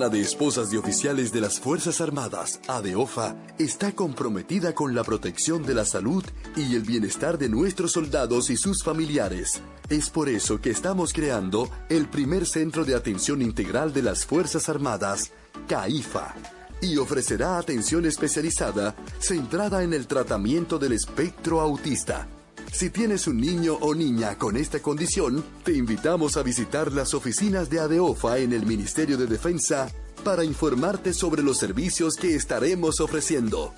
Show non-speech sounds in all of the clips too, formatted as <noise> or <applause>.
La de Esposas de Oficiales de las Fuerzas Armadas, ADEOFA, está comprometida con la protección de la salud y el bienestar de nuestros soldados y sus familiares. Es por eso que estamos creando el primer centro de atención integral de las Fuerzas Armadas, CAIFA, y ofrecerá atención especializada centrada en el tratamiento del espectro autista. Si tienes un niño o niña con esta condición, te invitamos a visitar las oficinas de ADEOFA en el Ministerio de Defensa para informarte sobre los servicios que estaremos ofreciendo.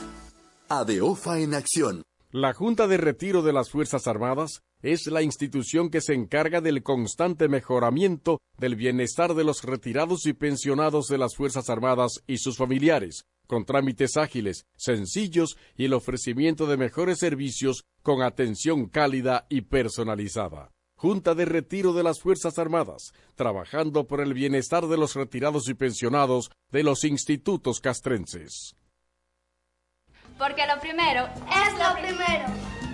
ADEOFA en acción. La Junta de Retiro de las Fuerzas Armadas es la institución que se encarga del constante mejoramiento del bienestar de los retirados y pensionados de las Fuerzas Armadas y sus familiares, con trámites ágiles, sencillos y el ofrecimiento de mejores servicios con atención cálida y personalizada. Junta de Retiro de las Fuerzas Armadas, trabajando por el bienestar de los retirados y pensionados de los institutos castrenses. Porque lo primero es lo primero.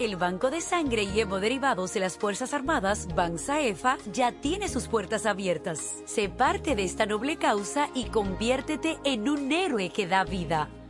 El Banco de Sangre y Hemoderivados de las Fuerzas Armadas, BANSAEFA, ya tiene sus puertas abiertas. Sé parte de esta noble causa y conviértete en un héroe que da vida.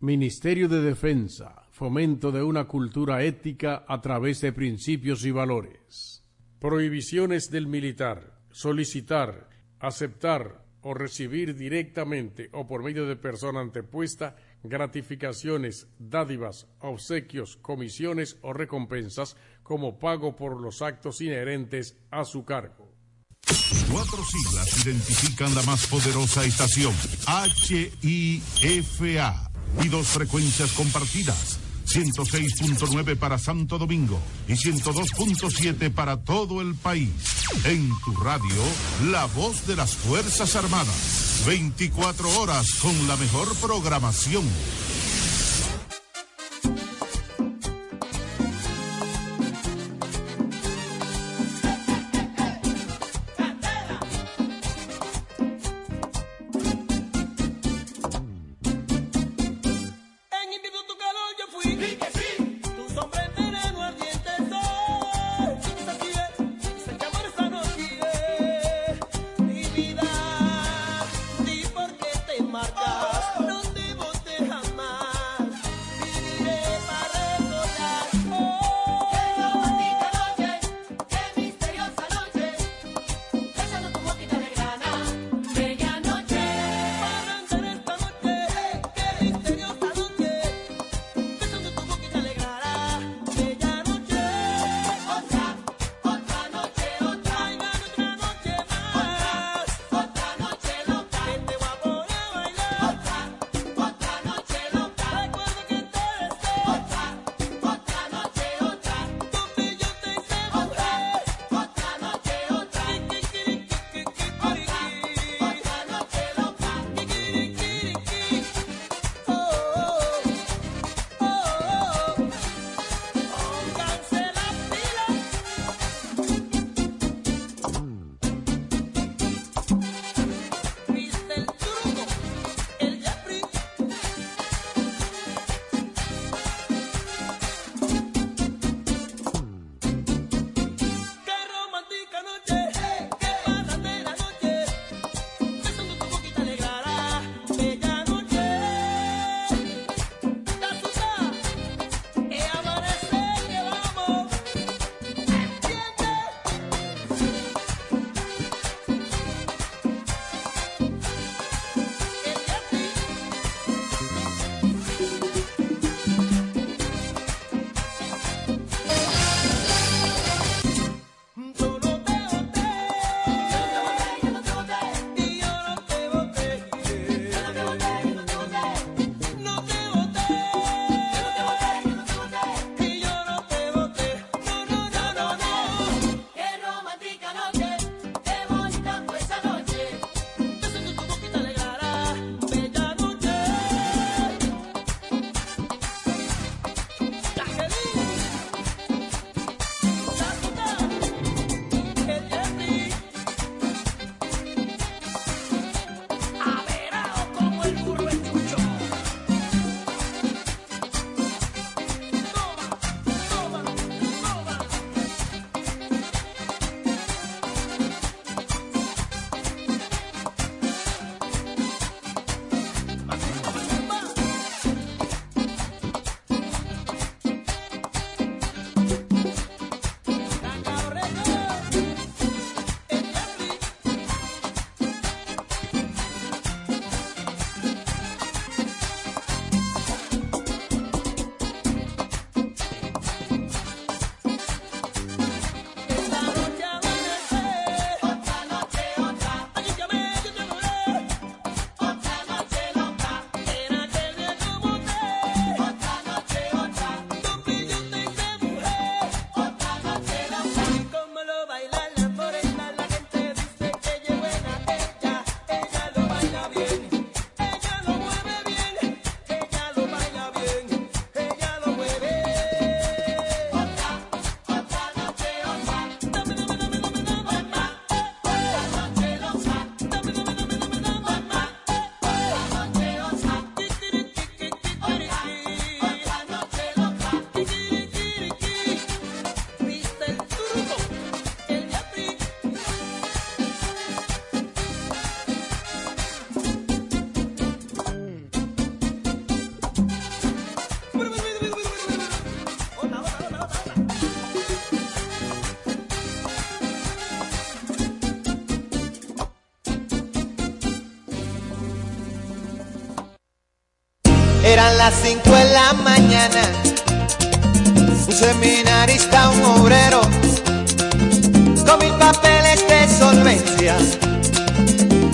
Ministerio de Defensa, fomento de una cultura ética a través de principios y valores. Prohibiciones del militar, solicitar, aceptar o recibir directamente o por medio de persona antepuesta gratificaciones, dádivas, obsequios, comisiones o recompensas como pago por los actos inherentes a su cargo. Cuatro siglas identifican la más poderosa estación, HIFA y dos frecuencias compartidas. 106.9 para Santo Domingo y 102.7 para todo el país. En tu radio, la voz de las Fuerzas Armadas. 24 horas con la mejor programación. Thank you. Las cinco en la mañana. Un seminarista, un obrero, con mil papeles de solvencia,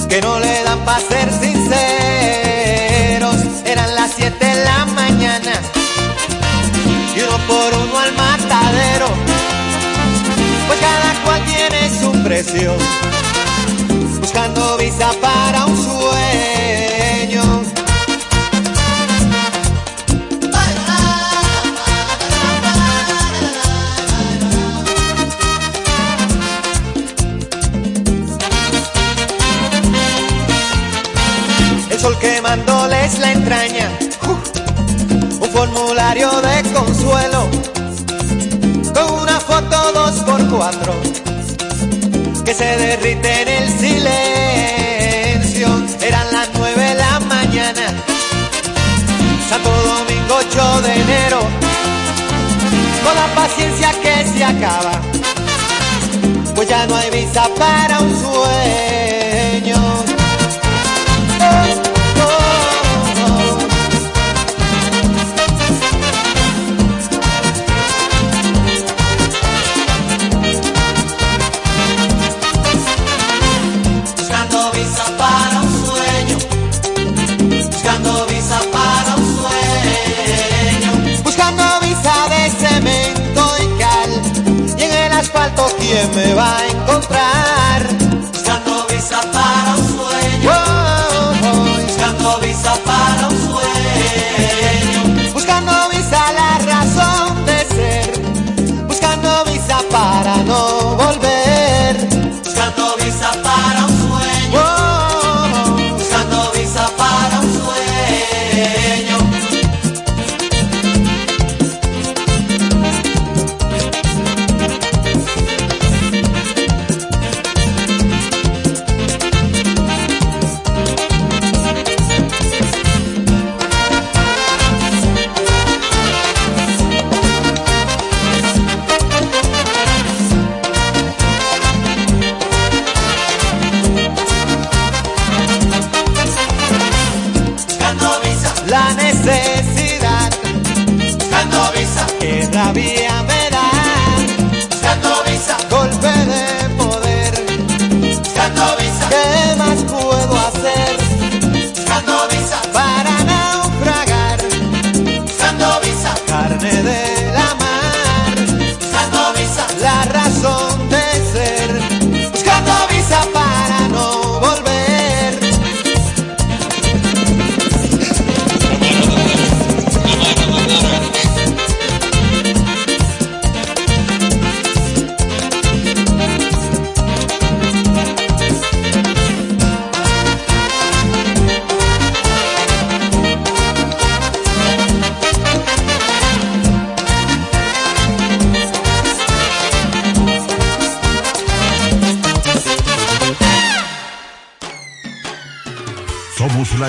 que no le dan para ser sinceros. Eran las siete de la mañana, y uno por uno al matadero, pues cada cual tiene su precio, buscando visa para se derrite en el silencio, eran las nueve de la mañana, Santo Domingo 8 de enero, con la paciencia que se acaba, pues ya no hay visa para un sueño. Me va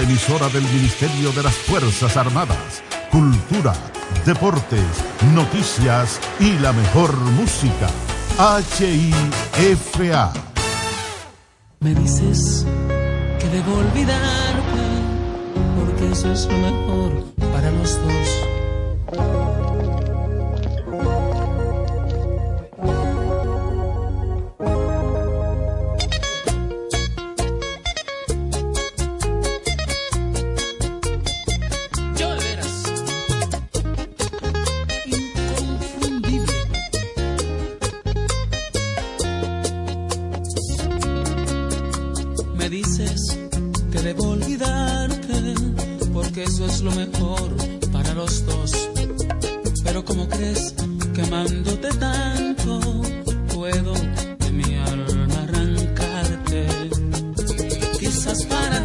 emisora del Ministerio de las Fuerzas Armadas. Cultura, deportes, noticias y la mejor música. HIFA. Me dices que debo olvidarte, porque eso es lo mejor para los dos. Quizás para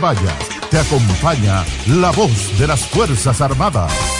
que vayas, te acompaña la voz de las Fuerzas Armadas.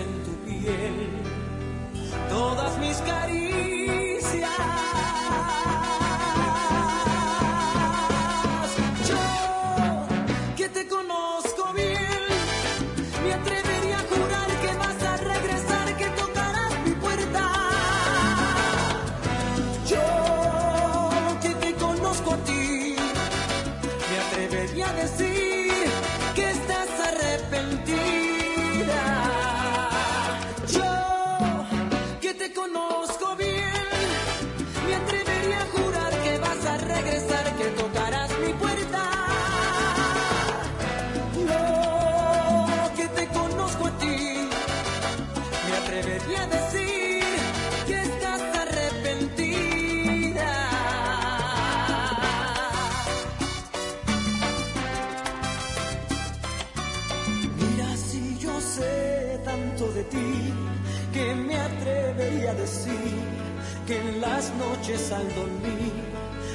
En tu piel todas mis caricias. Que en las noches al dormir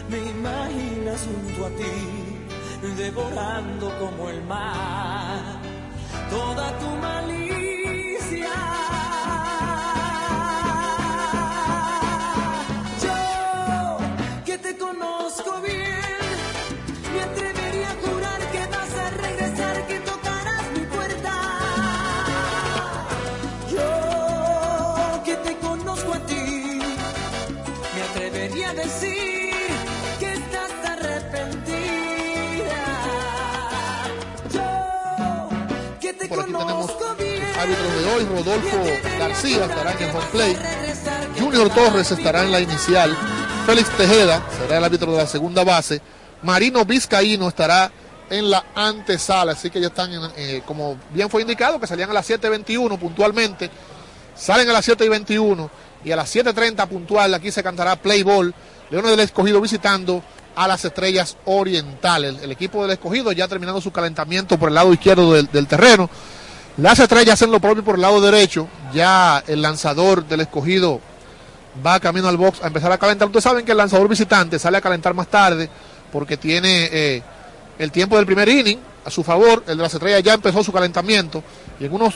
me imaginas junto a ti, devorando como el mar toda tu malicia. Hoy, Rodolfo García estará en el home play, Junior Torres estará en la inicial, Félix Tejeda será el árbitro de la segunda base, Marino Vizcaíno estará en la antesala, así que ya están, en, eh, como bien fue indicado, que salían a las 7.21 puntualmente, salen a las 7.21 y a las 7.30 puntual, aquí se cantará play ball, Leones del Escogido visitando a las Estrellas Orientales, el, equipo del Escogido ya terminando su calentamiento por el lado izquierdo del terreno, las estrellas hacen lo propio por el lado derecho. Ya el lanzador del escogido va camino al box a empezar a calentar. Ustedes saben que el lanzador visitante sale a calentar más tarde porque tiene eh, el tiempo del primer inning a su favor. El de las estrellas ya empezó su calentamiento y en unos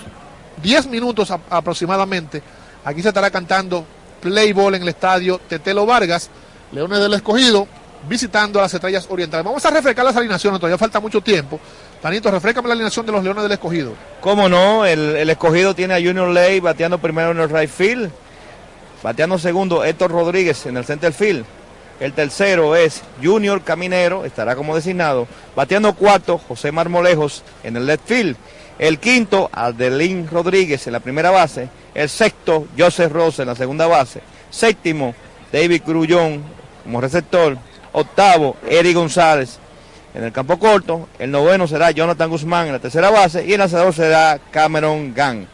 10 minutos aproximadamente aquí se estará cantando play ball en el estadio Tetelo Vargas. Leones del Escogido visitando a las estrellas orientales. Vamos a refrescar las alineaciones, todavía falta mucho tiempo. Tanito, refrescame la alineación de los Leones del Escogido. ¿Cómo no? El, escogido tiene a Junior Ley bateando primero en el right field. Bateando segundo Héctor Rodríguez en el center field. El tercero es Junior Caminero, estará como designado. Bateando cuarto José Marmolejos en el left field. El quinto Adelín Rodríguez en la primera base. El sexto Joseph Rosa en la segunda base. Séptimo David Grullón como receptor. Octavo Eric González en el campo corto. El noveno será Jonathan Guzmán en la tercera base. Y el lanzador será Cameron Gang.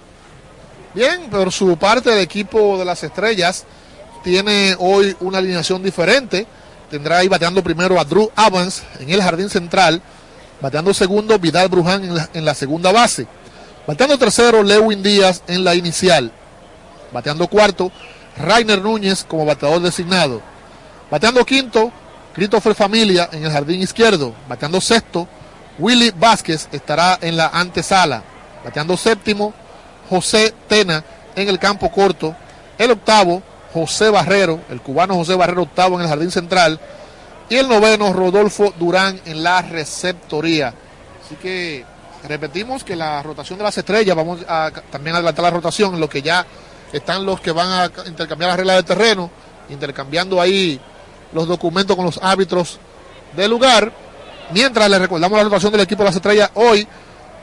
Bien, por su parte el equipo de las estrellas tiene hoy una alineación diferente. Tendrá ahí bateando primero a Drew Evans en el jardín central. Bateando segundo Vidal Bruján en la, en la segunda base. Bateando tercero Lewin Díaz en la inicial. Bateando cuarto Rainer Núñez como bateador designado. Bateando quinto Christopher Familia en el jardín izquierdo. Bateando sexto Willy Vázquez estará en la antesala. Bateando séptimo, José Tena en el campo corto. El octavo, José Barrero, el cubano José Barrero octavo en el jardín central. Y el noveno, Rodolfo Durán en la receptoría. Así que repetimos que la rotación de las estrellas, vamos a también adelantar la rotación, lo que ya están los que van a intercambiar las reglas del terreno, intercambiando ahí los documentos con los árbitros del lugar. Mientras les recordamos la rotación del equipo de las estrellas hoy,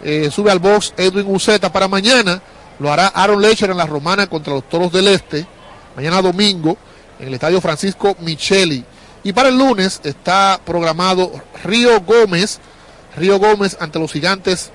eh, sube al box Edwin Uceta para mañana, lo hará Aaron Lecher en la Romana contra los Toros del Este, mañana domingo en el Estadio Francisco Micheli. Y para el lunes está programado Río Gómez, Río Gómez ante los gigantes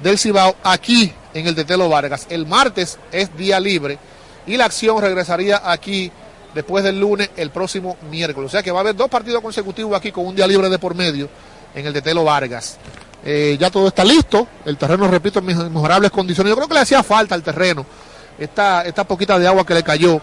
del Cibao aquí en el Tetelo Vargas. El martes es día libre y la acción regresaría aquí después del lunes el próximo miércoles. O sea que va a haber dos partidos consecutivos aquí con un día libre de por medio en el Tetelo Vargas. Eh, ya todo está listo, el terreno, repito, en mejorables condiciones. Yo creo que le hacía falta al terreno esta, esta poquita de agua que le cayó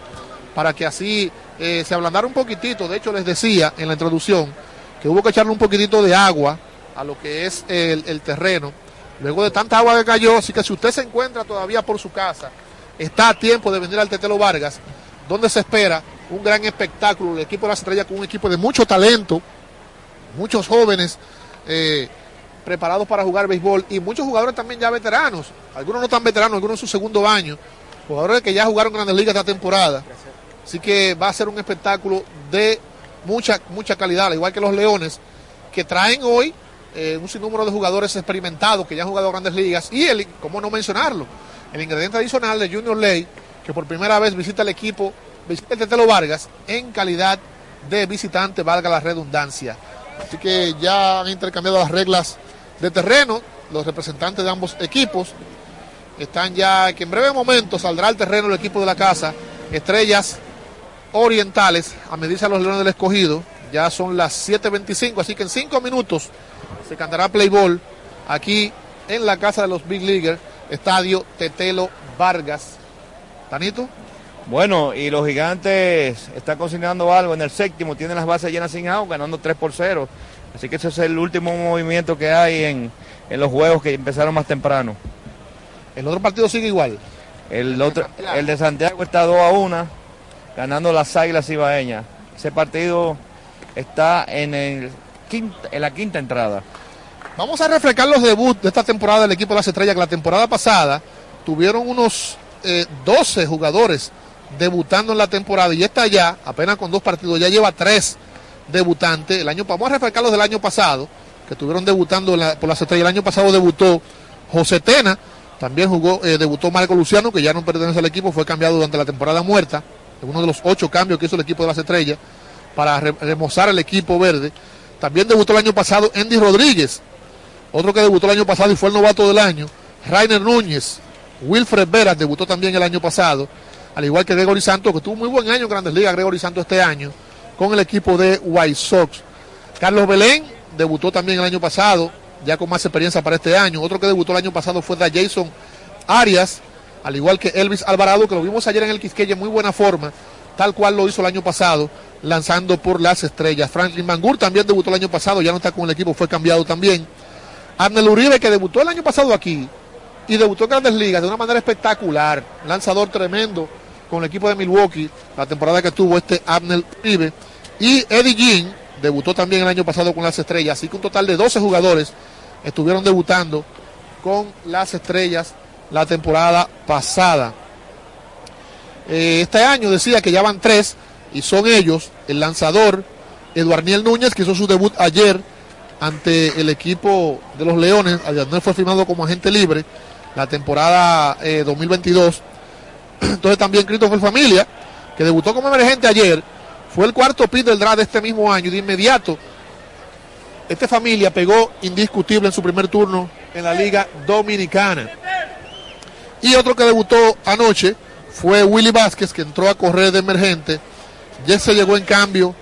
para que así eh, se ablandara un poquitito. De hecho, les decía en la introducción que hubo que echarle un poquitito de agua a lo que es el, terreno. Luego de tanta agua que cayó, así que si usted se encuentra todavía por su casa, está a tiempo de venir al Tetelo Vargas, donde se espera un gran espectáculo. El equipo de la estrella con un equipo de mucho talento, muchos jóvenes eh, preparados para jugar béisbol y muchos jugadores también ya veteranos, algunos no tan veteranos, algunos en su segundo año, jugadores que ya jugaron grandes ligas esta temporada. Así que va a ser un espectáculo de mucha, mucha calidad, al igual que los Leones, que traen hoy eh, un sinnúmero de jugadores experimentados que ya han jugado grandes ligas y, el, ¿cómo no mencionarlo? El ingrediente adicional de Junior Ley, que por primera vez visita el equipo, visita el Tetelo Vargas en calidad de visitante, valga la redundancia. Así que ya han intercambiado las reglas de terreno, los representantes de ambos equipos están ya, que en breve momento saldrá al terreno el equipo de la casa, Estrellas Orientales, a medirse a los Leones del Escogido. Ya son las 7.25, así que en cinco minutos se cantará Playball aquí en la casa de los Big Leaguers, Estadio Tetelo Vargas. ¿Tanito? Bueno, y los gigantes están cocinando algo en el séptimo, tienen las bases llenas sin agua, ganando 3 por 0. Así que ese es el último movimiento que hay en, los juegos que empezaron más temprano. ¿El otro partido sigue igual? El, otro, el de Santiago está 2 a 1, ganando las Águilas Ibaeñas. Ese partido está en el en la quinta entrada. Vamos a reflejar los debuts de esta temporada del equipo de las estrellas, que la temporada pasada tuvieron unos 12 eh, jugadores debutando en la temporada y está ya, apenas con dos partidos, ya lleva tres debutantes. El año, vamos a reflejar los del año pasado, que estuvieron debutando por las estrellas. El año pasado debutó José Tena, también jugó, eh, debutó Marco Luciano, que ya no pertenece al equipo, fue cambiado durante la temporada muerta, uno de los ocho cambios que hizo el equipo de las estrellas para remozar el equipo verde. También debutó el año pasado Andy Rodríguez, otro que debutó el año pasado y fue el novato del año. Rainer Núñez, Wilfred Veras debutó también el año pasado, al igual que Gregory Santos, que tuvo muy buen año en Grandes Ligas, Gregory Santos este año, con el equipo de White Sox. Carlos Belén debutó también el año pasado, ya con más experiencia para este año. Otro que debutó el año pasado fue Jason Arias, al igual que Elvis Alvarado, que lo vimos ayer en el Quisqueya en muy buena forma, tal cual lo hizo el año pasado lanzando por las estrellas. Franklin Mangur también debutó el año pasado, ya no está con el equipo, fue cambiado también. Arnel Uribe, que debutó el año pasado aquí y debutó en Grandes Ligas de una manera espectacular, lanzador tremendo con el equipo de Milwaukee, la temporada que tuvo este Arnel Uribe. Y Eddie Jean debutó también el año pasado con las estrellas, así que un total de 12 jugadores estuvieron debutando con las estrellas la temporada pasada. Eh, este año decía que ya van tres y son ellos el lanzador Eduarniel Núñez, que hizo su debut ayer ante el equipo de los Leones. Ayer fue firmado como agente libre la temporada 2022. Entonces también Christopher Familia, que debutó como emergente ayer, fue el cuarto pit del draft de este mismo año. De inmediato, este familia pegó indiscutible en su primer turno en la Liga Dominicana. Y otro que debutó anoche fue Willy Vázquez, que entró a correr de emergente ya se llegó en cambio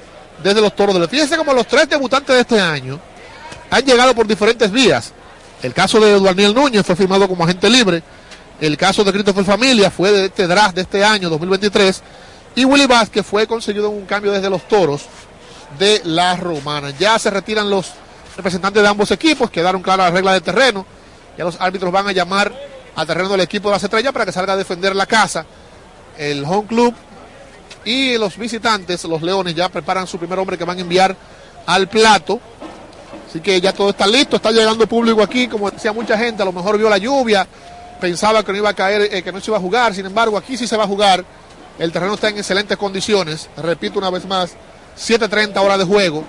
desde los toros de la. Fíjense como los tres debutantes de este año han llegado por diferentes vías. El caso de Eduardo Núñez fue firmado como agente libre. El caso de Christopher Familia fue de este draft de este año, 2023. Y Willy Vázquez fue conseguido en un cambio desde los toros de la romana. Ya se retiran los representantes de ambos equipos, quedaron claras las reglas de terreno. Ya los árbitros van a llamar al terreno del equipo de las estrellas para que salga a defender la casa. El home club y los visitantes, los leones, ya preparan su primer hombre que van a enviar al plato. Así que ya todo está listo, está llegando público aquí, como decía mucha gente, a lo mejor vio la lluvia, pensaba que no iba a caer, eh, que no se iba a jugar, sin embargo aquí sí se va a jugar. El terreno está en excelentes condiciones, repito una vez más, 7.30 horas de juego.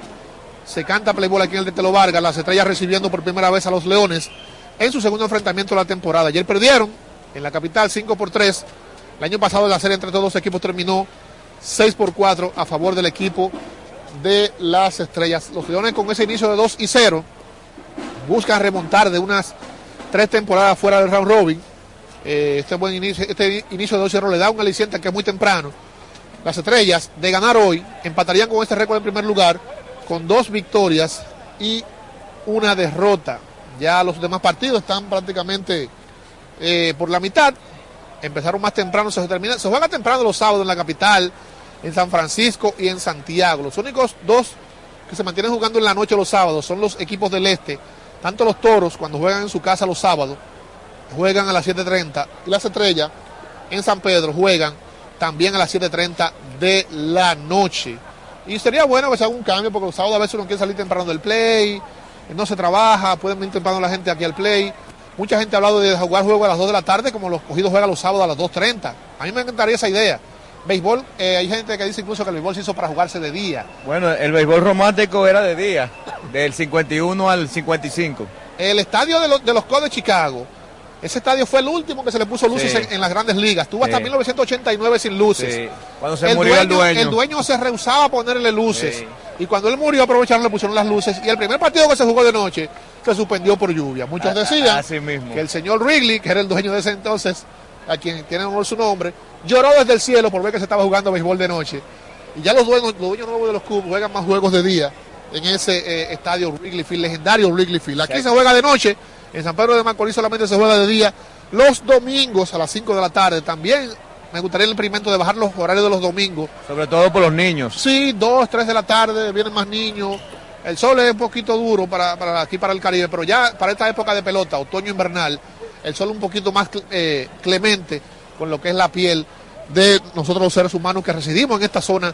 Se canta Playboy aquí en el de Telo Vargas, las estrellas recibiendo por primera vez a los Leones en su segundo enfrentamiento de la temporada. Ayer perdieron en la capital 5 por 3. El año pasado la serie entre todos los equipos terminó 6 por 4 a favor del equipo de las estrellas. Los Leones con ese inicio de 2 y 0 buscan remontar de unas tres temporadas fuera del round robin. Eh, este buen inicio, este inicio de 2 y 0 le da un aliciente que es muy temprano. Las estrellas de ganar hoy empatarían con este récord en primer lugar con dos victorias y una derrota. Ya los demás partidos están prácticamente eh, por la mitad. Empezaron más temprano, se termina, se juega temprano los sábados en la capital, en San Francisco y en Santiago. Los únicos dos que se mantienen jugando en la noche los sábados son los equipos del este. Tanto los toros, cuando juegan en su casa los sábados, juegan a las 7.30 y las estrellas en San Pedro juegan también a las 7.30 de la noche. Y sería bueno que se haga un cambio, porque los sábados a veces uno quiere salir temprano del play, no se trabaja, pueden venir temprano la gente aquí al play. Mucha gente ha hablado de jugar juego a las 2 de la tarde, como los cogidos juegan los sábados a las 2.30. A mí me encantaría esa idea. Béisbol, eh, hay gente que dice incluso que el béisbol se hizo para jugarse de día. Bueno, el béisbol romántico era de día, <laughs> del 51 al 55. El estadio de, los de los Cubs de Chicago, ese estadio fue el último que se le puso luces Sí. en, en las grandes ligas. Tuvo hasta Sí. 1989 sin luces. Sí. Cuando se murió el dueño. El dueño se rehusaba a ponerle luces. Y cuando él murió, aprovecharon, le pusieron las luces. Y el primer partido que se jugó de noche se suspendió por lluvia. Muchos A- decían mismo. que el señor Wrigley, que era el dueño de ese entonces, a quien tiene honor su nombre, lloró desde el cielo por ver que se estaba jugando béisbol de noche. Y ya los dueños, los dueños nuevos de los Cubs juegan más juegos de día en ese eh, estadio Wrigley Field, legendario Wrigley Field. Aquí se juega de noche, en San Pedro de Macorís solamente se juega de día. Los domingos a las 5 de la tarde también me gustaría el experimento de bajar los horarios de los domingos. Sobre todo por los niños. Sí, 2, 3 de la tarde, vienen más niños. El sol es un poquito duro para, para aquí, para el Caribe, pero ya para esta época de pelota, otoño invernal, el sol un poquito más eh, clemente con lo que es la piel de nosotros los seres humanos que residimos en esta zona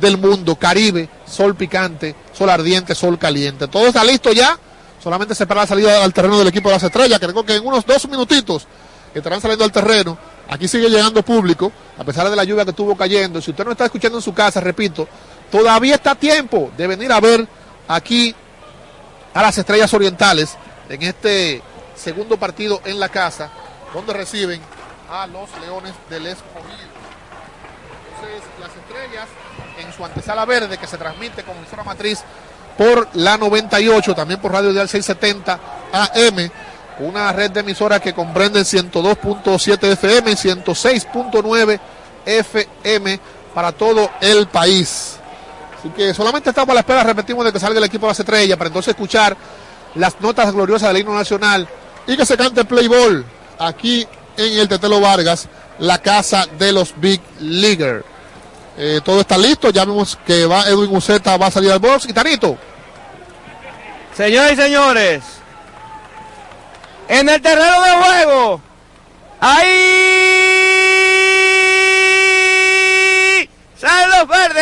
del mundo, Caribe, sol picante, sol ardiente, sol caliente. Todo está listo ya, solamente se espera la salida al terreno del equipo de las estrellas, que creo que en unos dos minutitos estarán saliendo al terreno. Aquí sigue llegando público, a pesar de la lluvia que estuvo cayendo. Si usted no está escuchando en su casa, repito, todavía está tiempo de venir a ver aquí a las estrellas orientales en este segundo partido en la casa, donde reciben a los Leones del Escogido. Su antesala verde, que se transmite con emisora matriz por la 98, también por Radio Dial 670 AM, una red de emisoras que comprenden 102.7 FM y 106.9 FM para todo el país. Así que solamente estamos a la espera, repetimos, de que salga el equipo de las estrellas para entonces escuchar las notas gloriosas del himno nacional y que se cante play ball aquí en el Tetelo Vargas, la casa de los Big Leaguer. Eh, todo está listo, ya vemos que va Edwin Uceta, va a salir al box. Y Señoras y señores, en el terreno de juego, ahí salen los verdes.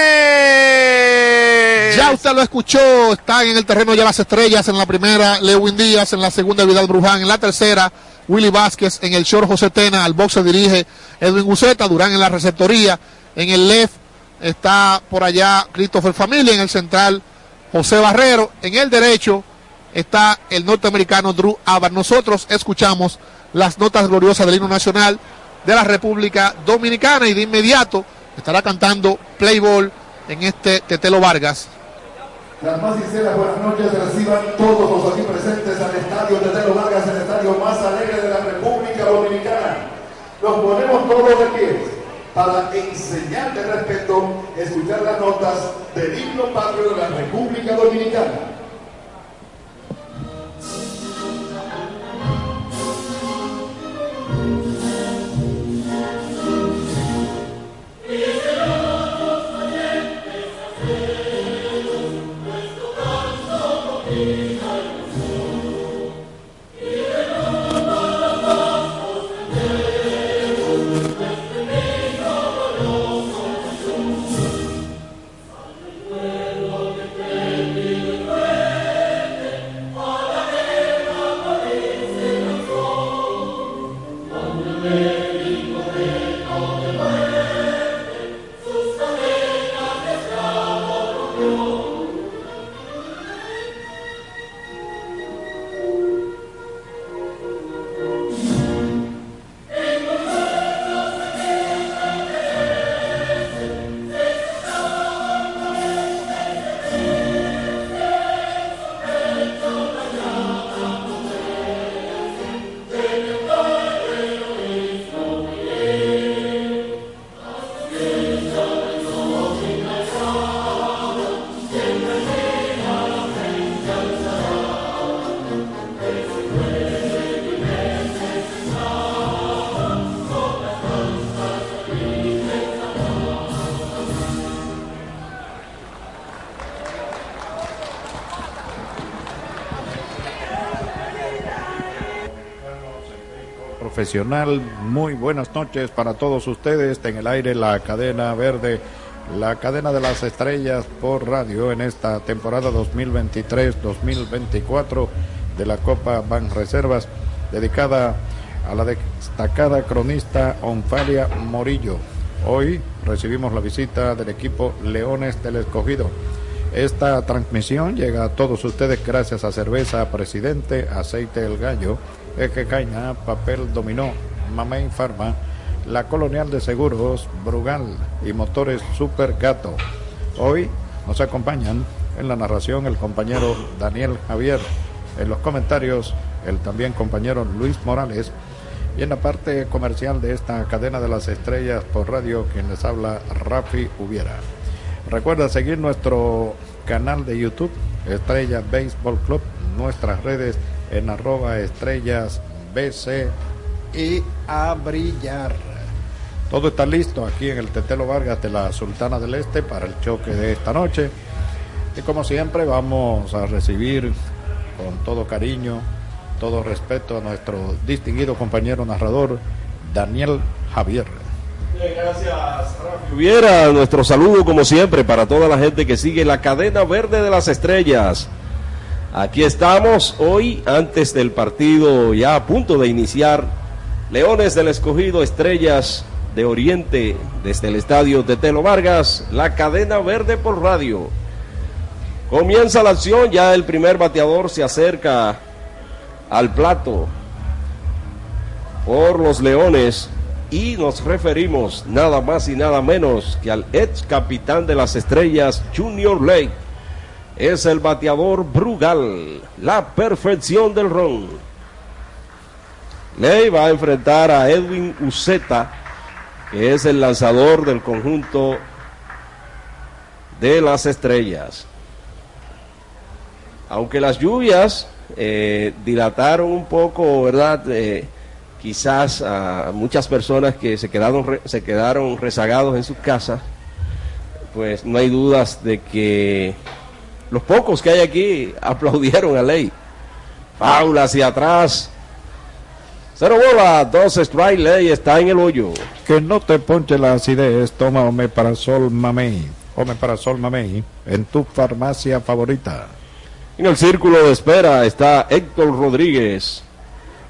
ya usted lo escuchó, están en el terreno ya las estrellas, en la primera Lewin Díaz, en la segunda Vidal Bruján, en la tercera Willy Vázquez, en el short José Tena, al box se dirige Edwin Uceta, Durán en la receptoría, en el left está por allá Christopher Familia, en el central José Barrero, en el derecho está el norteamericano Drew Abar. Nosotros escuchamos las notas gloriosas del himno nacional de la República Dominicana y de inmediato estará cantando Play Ball en este Tetelo Vargas. Las más sinceras buenas noches reciban todos los aquí presentes al estadio de Telo Vargas, el estadio más alegre de la República Dominicana. Nos ponemos todos de pie para enseñar de respeto, escuchar las notas del himno patrio de la República Dominicana. Muy buenas noches para todos ustedes. En el aire la cadena verde, la cadena de las estrellas por radio en esta temporada 2023-2024 de la Copa Ban Reservas, dedicada a la destacada cronista Onfalia Morillo. Hoy recibimos la visita del equipo Leones del Escogido. Esta transmisión llega a todos ustedes gracias a Cerveza Presidente, Aceite El Gallo, Eje Caña, Papel Dominó, Mamey Pharma, La Colonial de Seguros, Brugal y Motores Super Gato. Hoy nos acompañan en la narración el compañero Daniel Javier, en los comentarios el también compañero Luis Morales y en la parte comercial de esta cadena de las estrellas por radio quien les habla Rafi Hubiera. Recuerda seguir nuestro canal de YouTube, Estrella Baseball Club, nuestras redes en arroba estrellas BC y a brillar. Todo está listo aquí en el Tetelo Vargas de la Sultana del Este para el choque de esta noche. Y como siempre vamos a recibir con todo cariño, todo respeto a nuestro distinguido compañero narrador, Daniel Javier. Gracias, Hubiera nuestro saludo como siempre para toda la gente que sigue la cadena verde de las estrellas. Aquí estamos hoy antes del partido ya a punto de iniciar. Leones del Escogido, Estrellas de Oriente desde el estadio de Telo Vargas, la cadena verde por radio. Comienza la acción, ya el primer bateador se acerca al plato por los Leones y nos referimos nada más y nada menos que al ex capitán de las estrellas, Junior Lake. Es el bateador Brugal, la perfección del ron. Ley va a enfrentar a Edwin Uceta, que es el lanzador del conjunto de las estrellas. Aunque las lluvias eh, dilataron un poco, ¿verdad? Eh, quizás a muchas personas que se quedaron, se quedaron rezagados en sus casas, pues no hay dudas de que los pocos que hay aquí aplaudieron a Ley. Paula hacia atrás. Cero bola, dos strike, Ley está en el hoyo. Que no te ponche la acidez, toma Sol Mamey. Sol Mamey en tu farmacia favorita. En el círculo de espera está Héctor Rodríguez.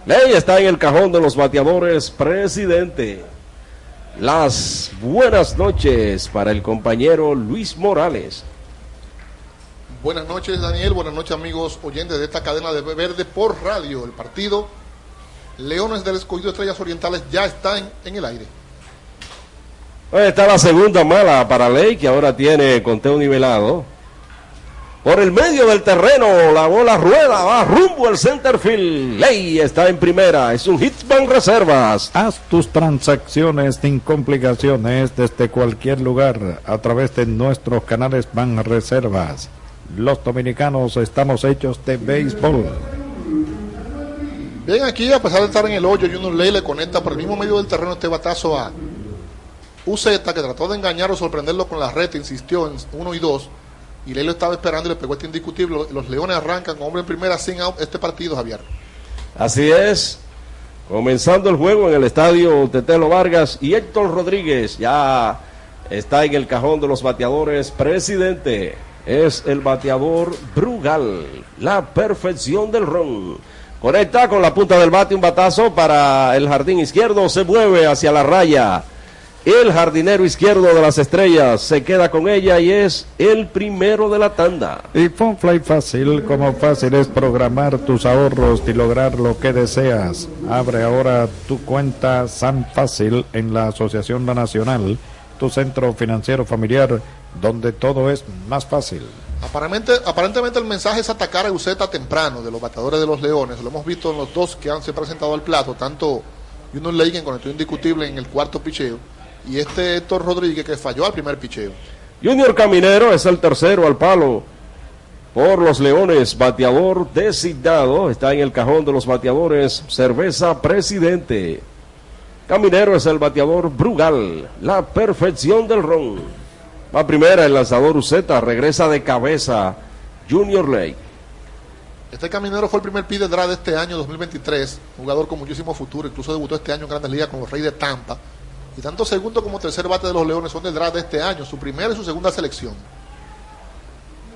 Ley está en el cajón de los bateadores, presidente. Las buenas noches para el compañero Luis Morales. Buenas noches, Daniel. Buenas noches, amigos oyentes de esta cadena de Verde por radio. El partido Leones del Escogido Estrellas Orientales ya está en, el aire. Ahí está la segunda mala para Ley, que ahora tiene conteo nivelado. Por el medio del terreno, la bola rueda, va rumbo al center field. Ley está en primera, es un Hitman Reservas. Haz tus transacciones sin complicaciones desde cualquier lugar a través de nuestros canales Ban Reservas. Los dominicanos estamos hechos de béisbol. Bien, aquí a pesar de estar en el hoyo, Junior Ley le conecta por el mismo medio del terreno este batazo a UZ, que trató de engañar o sorprenderlo con la red, insistió en uno y dos y Ley lo estaba esperando y le pegó este indiscutible. Los Leones arrancan con hombre en primera sin out este partido, Javier. Así es. Comenzando el juego en el estadio Tetelo Vargas y Héctor Rodríguez ya está en el cajón de los bateadores. Presidente es el bateador Brugal, la perfección del ron. Conecta con la punta del bate un batazo para el jardín izquierdo, se mueve hacia la raya. El jardinero izquierdo de las estrellas se queda con ella y es el primero de la tanda. Y Fonfly Fácil, como fácil es programar tus ahorros y lograr lo que deseas. Abre ahora tu cuenta San Fácil en la Asociación Nacional, tu centro financiero familiar, donde todo es más fácil. Aparentemente, aparentemente el mensaje es atacar a Uceta temprano de los batadores de los Leones. Lo hemos visto en los dos que han se presentado al plato, tanto Junior Leigen con el indiscutible en el cuarto picheo y este Héctor Rodríguez que falló al primer picheo. Junior Caminero es el tercero al palo por los Leones, bateador designado, está en el cajón de los bateadores, cerveza presidente. Caminero es el bateador Brugal, la perfección del ron. Va primera el lanzador Uceta, regresa de cabeza Junior Lake. Este caminero fue el primer pick de draft de este año 2023, jugador con muchísimo futuro, incluso debutó este año en Grandes Ligas con los Reyes de Tampa. Y tanto segundo como tercer bate de los Leones son del draft de este año, su primera y su segunda selección.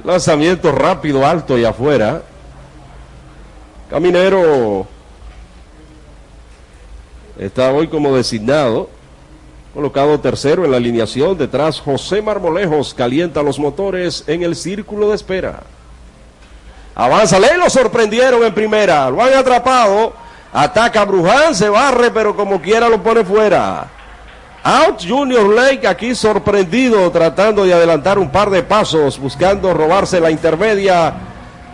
Lanzamiento rápido, alto y afuera. Caminero está hoy como designado. Colocado tercero en la alineación. Detrás José Marmolejos calienta los motores en el círculo de espera. Avanza Ley, lo sorprendieron en primera. Lo han atrapado. Ataca Bruján, se barre, pero como quiera lo pone fuera. Out Junior Lake aquí sorprendido, tratando de adelantar un par de pasos, buscando robarse la intermedia.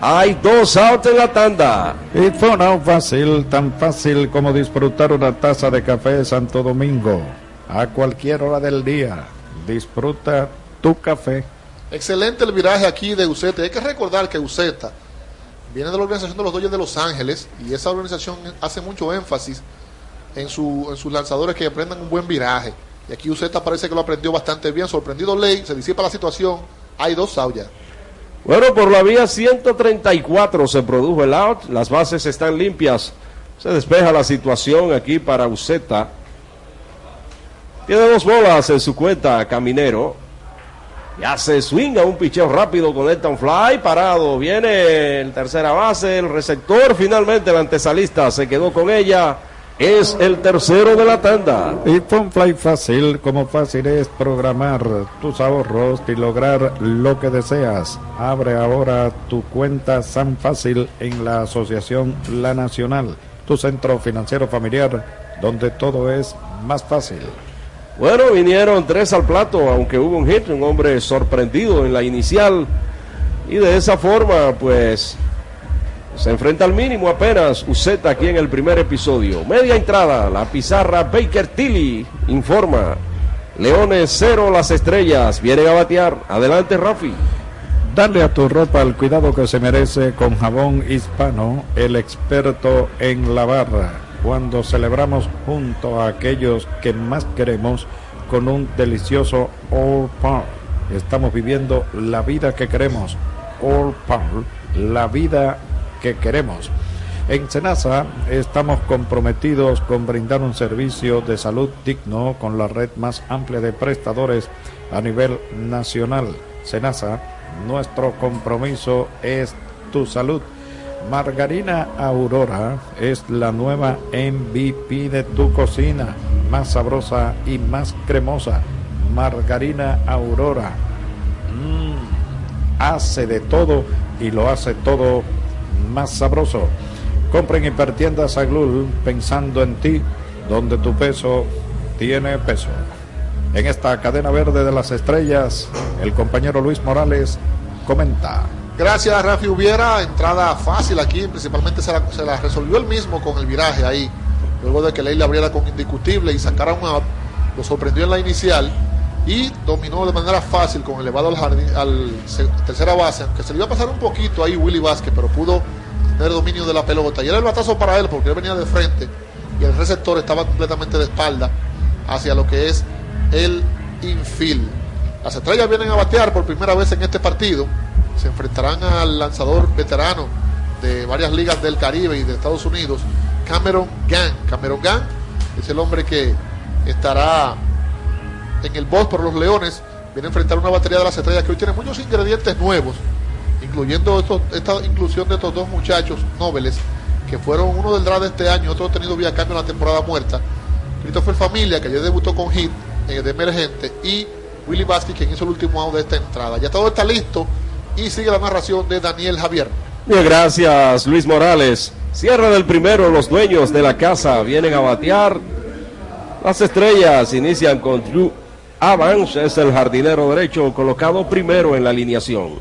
Hay dos outs en la tanda. Y fue un fácil, tan fácil como disfrutar una taza de café Santo Domingo. A cualquier hora del día, disfruta tu café. Excelente el viraje aquí de Uceta. Hay que recordar que Uceta viene de la organización de los Dodgers de Los Ángeles y esa organización hace mucho énfasis en, su, en sus lanzadores que aprendan un buen viraje. Y aquí Uceta parece que lo aprendió bastante bien. Sorprendido Ley, se disipa la situación. Hay dos ya. Bueno, por la vía 134 se produjo el out. Las bases están limpias. Se despeja la situación aquí para Uceta. Tiene dos bolas en su cuenta, Caminero. Ya se swinga un picheo rápido, con un fly, parado. Viene el tercera base, el receptor. Finalmente el antesalista se quedó con ella. Es el tercero de la tanda. Y fue fly fácil, como fácil es programar tus ahorros y lograr lo que deseas. Abre ahora tu cuenta San Fácil en la Asociación La Nacional, tu centro financiero familiar, donde todo es más fácil. Bueno, vinieron tres al plato, aunque hubo un hit, un hombre sorprendido en la inicial. Y de esa forma, pues, se enfrenta al mínimo apenas Uceta aquí en el primer episodio. Media entrada, la pizarra Baker Tilly informa. Leones cero las estrellas, vienen a batear. Adelante, Rafi. Dale a tu ropa el cuidado que se merece con jabón hispano, el experto en la barra. Cuando celebramos junto a aquellos que más queremos con un delicioso All Par. Estamos viviendo la vida que queremos. All Par, la vida que queremos. En Senasa estamos comprometidos con brindar un servicio de salud digno con la red más amplia de prestadores a nivel nacional. Senasa, nuestro compromiso es tu salud. Margarina Aurora es la nueva MVP de tu cocina, más sabrosa y más cremosa. Margarina Aurora mm, hace de todo y lo hace todo más sabroso. Compren hipertiendas Aglul pensando en ti, donde tu peso tiene peso. En esta cadena verde de las estrellas, el compañero Luis Morales comenta. Gracias, Rafi Hubiera. Entrada fácil aquí, principalmente se la, resolvió él mismo con el viraje ahí. Luego de que Ley le abriera con indiscutible y sacara un out, lo sorprendió en la inicial y dominó de manera fácil con elevado al jardín, al tercera base, aunque se le iba a pasar un poquito ahí Willy Vázquez, pero pudo tener dominio de la pelota. Y era el batazo para él porque él venía de frente y el receptor estaba completamente de espalda hacia lo que es el infield. Las estrellas vienen a batear por primera vez en este partido. Se enfrentarán al lanzador veterano de varias ligas del Caribe y de Estados Unidos, Cameron Gang. Cameron Gang es el hombre que estará en el box por los Leones. Viene a enfrentar una batería de las estrellas que hoy tiene muchos ingredientes nuevos, incluyendo esta inclusión de estos dos muchachos nobles que fueron uno del draft de este año, otro tenido vía cambio en la temporada muerta. Christopher Familia, que ayer debutó con hit eh, de emergente, y Willy Vázquez, quien hizo el último out de esta entrada. Ya todo está listo y sigue la narración de Daniel Javier. Bien, gracias Luis Morales. Cierra del primero, los dueños de la casa vienen a batear. Las estrellas inician con Drew Evans, es el jardinero derecho colocado primero en la alineación.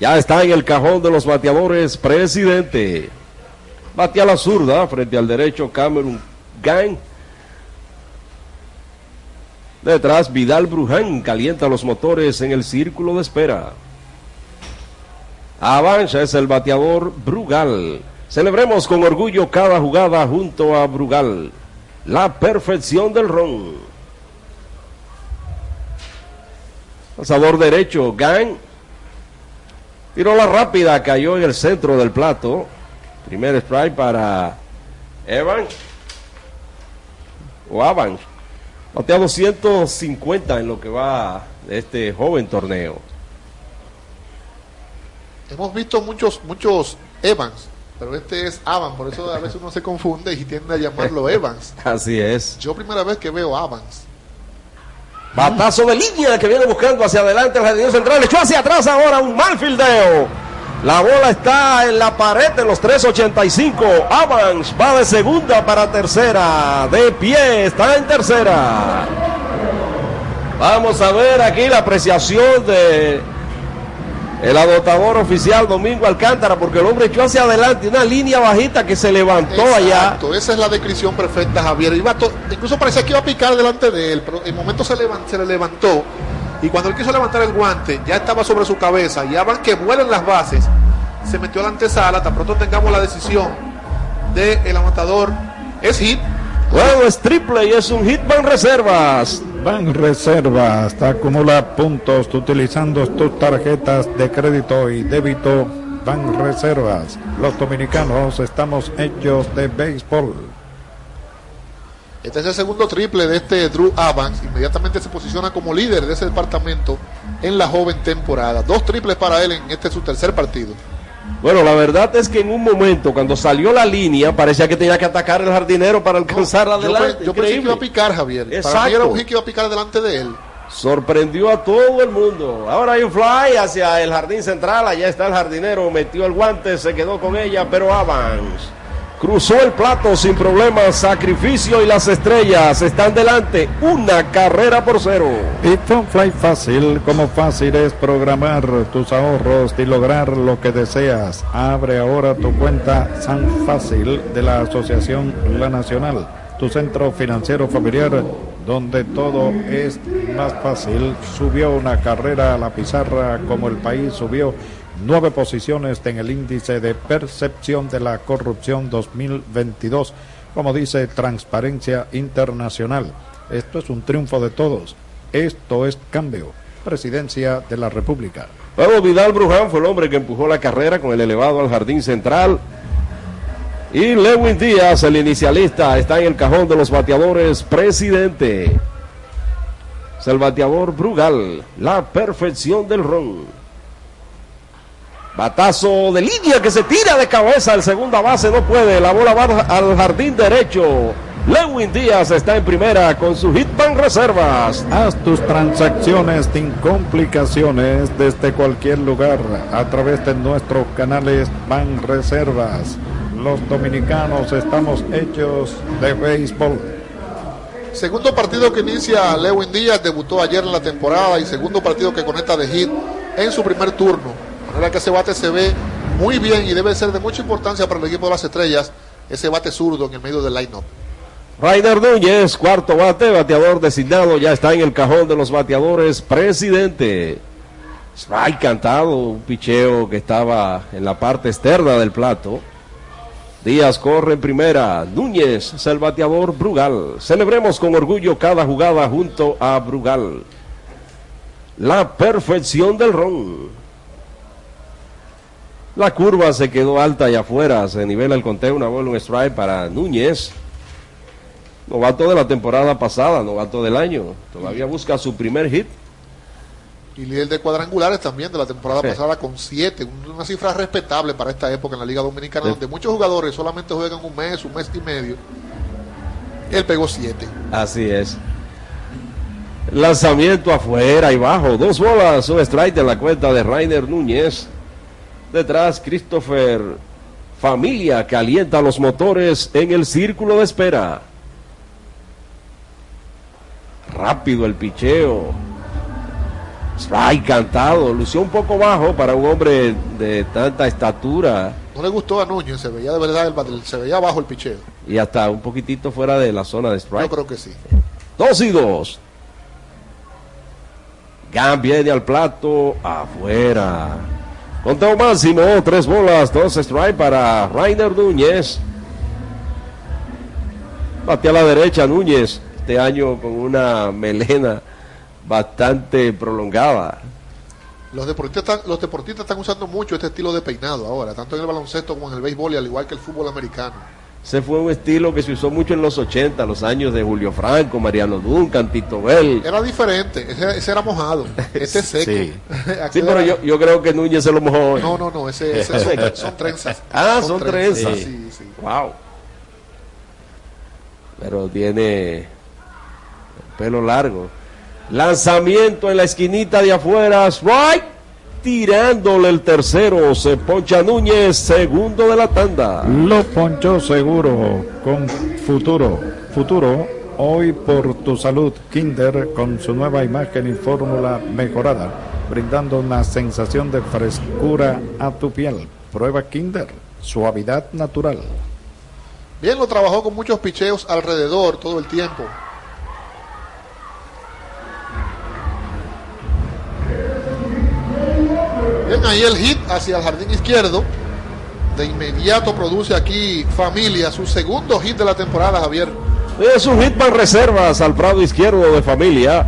Ya está en el cajón de los bateadores, presidente. Batea la zurda frente al derecho Cameron Gang. Detrás Vidal Bruján calienta los motores en el círculo de espera. Avanza es el bateador Brugal. Celebremos con orgullo cada jugada junto a Brugal. La perfección del ron. Lanzador derecho, Gang. Tiró la rápida, cayó en el centro del plato. Primer strike para Evan. O Avan. Bateado 150 en lo que va de este joven torneo. Hemos visto muchos, muchos Evans, pero este es Avan, por eso a veces uno se confunde y tiende a llamarlo <laughs> Evans. Así es. Yo primera vez que veo Avans. Batazo de línea que viene buscando hacia adelante el jardín central. Echó hacia atrás ahora un mal fildeo. La bola está en la pared de los 385. Avans va de segunda para tercera. De pie, está en tercera. Vamos a ver aquí la apreciación de el adoptador oficial Domingo Alcántara, porque el hombre echó hacia adelante una línea bajita que se levantó allá. Exacto, esa es la descripción perfecta, Javier. Iba incluso parecía que iba a picar delante de él, pero en momento se, le levantó. Y cuando él quiso levantar el guante, ya estaba sobre su cabeza. Ya van que vuelan las bases. Se metió a la antesala. Tan pronto tengamos la decisión del anotador. Es hit. Bueno, es triple y es un hit van reservas. Ban Reservas acumula puntos utilizando tus tarjetas de crédito y débito Ban Reservas. Los dominicanos estamos hechos de béisbol. Este es el segundo triple de este Drew Evans. Inmediatamente se posiciona como líder de ese departamento en la joven temporada. Dos triples para él en este su tercer partido. Bueno, la verdad es que en un momento, cuando salió la línea, parecía que tenía que atacar el jardinero para alcanzar adelante. pe- yo pensé que iba a picar, Javier. Para mí Exacto. era un hit que iba a picar delante de él. Sorprendió a todo el mundo. Ahora hay un fly hacia el jardín central. Allá está el jardinero. Metió el guante, se quedó con ella, pero Avance. Cruzó el plato sin problemas. Sacrificio y las estrellas están delante. Una carrera por cero. Pitfon Fly Fácil, como fácil es programar tus ahorros y lograr lo que deseas. Abre ahora tu cuenta San Fácil de la Asociación La Nacional, tu centro financiero familiar donde todo es más fácil. Subió una carrera a la pizarra como el país subió nueve posiciones en el índice de percepción de la corrupción 2022, como dice Transparencia Internacional. Esto es un triunfo de todos. Esto es cambio. Presidencia de la República. Luego Vidal Bruján fue el hombre que empujó la carrera con el elevado al jardín central. Y Lewin Díaz, el inicialista, está en el cajón de los bateadores presidente. Es el bateador Brugal, la perfección del ron. Batazo de línea que se tira de cabeza el segunda base, no puede. La bola va al jardín derecho. Lewin Díaz está en primera con su hitman reservas. Haz tus transacciones sin complicaciones desde cualquier lugar a través de nuestros canales Ban Reservas. Los dominicanos estamos hechos de béisbol. Segundo partido que inicia Lewin Díaz, debutó ayer en la temporada y segundo partido que conecta de hit en su primer turno. Manera que ese bate se ve muy bien y debe ser de mucha importancia para el equipo de las estrellas, ese bate zurdo en el medio del line-up. Rainer Núñez, cuarto bate, bateador designado, ya está en el cajón de los bateadores, presidente. Strike cantado, un picheo que estaba en la parte externa del plato. Díaz corre en primera, Núñez es el bateador Brugal. Celebremos con orgullo cada jugada junto a Brugal. La perfección del ron. La curva se quedó alta y afuera, se nivela el conteo, una bola, un strike para Núñez. Novato de la temporada pasada, novato del año. Todavía busca su primer hit. Y líder de cuadrangulares también de la temporada Sí. pasada con siete, un- una cifra respetable para esta época en la Liga Dominicana, Sí. donde muchos jugadores solamente juegan un mes, un mes y medio. Él pegó siete. Así es. Lanzamiento afuera y bajo. Dos bolas, un strike en la cuenta de Rainer Núñez. Detrás, Christopher Familia calienta los motores en el círculo de espera. Rápido el picheo. Strike cantado. Lució un poco bajo para un hombre de tanta estatura No le gustó a Núñez, se veía de verdad, el, se veía bajo el picheo. y hasta un poquitito fuera de la zona de strike. Yo creo que sí. Dos y dos. Gam viene al plato afuera. Conteo máximo, tres bolas, dos strike para Rainer Núñez. Bate a la derecha Núñez, este año con una melena bastante prolongada. Los deportistas, están, los deportistas están usando mucho este estilo de peinado ahora, tanto en el baloncesto como en el béisbol y al igual que el fútbol americano. Ese fue un estilo que se usó mucho en los 80, los años de Julio Franco, Mariano Duncan, Tito Bell. Era diferente, ese, ese era mojado, este es <laughs> seco. Sí, <laughs> pero era- yo, yo creo que Núñez se lo mojó. No, no, no, ese, ese son, <laughs> son trenzas. Ah, son, trenzas. Sí, sí. Wow. Pero tiene el pelo largo. Lanzamiento en la esquinita de afuera. Strike. Tirándole el tercero. Se poncha Núñez, segundo de la tanda. Lo ponchó seguro con futuro. Futuro, hoy por tu salud, Kinder con su nueva imagen y fórmula mejorada, brindando una sensación de frescura a tu piel. Prueba Kinder, suavidad natural. Bien, lo trabajó con muchos picheos alrededor todo el tiempo. Bien, ahí el hit hacia el jardín izquierdo. De inmediato produce aquí Familia, su segundo hit de la temporada, Javier. Es un hit para reservas al prado izquierdo de familia.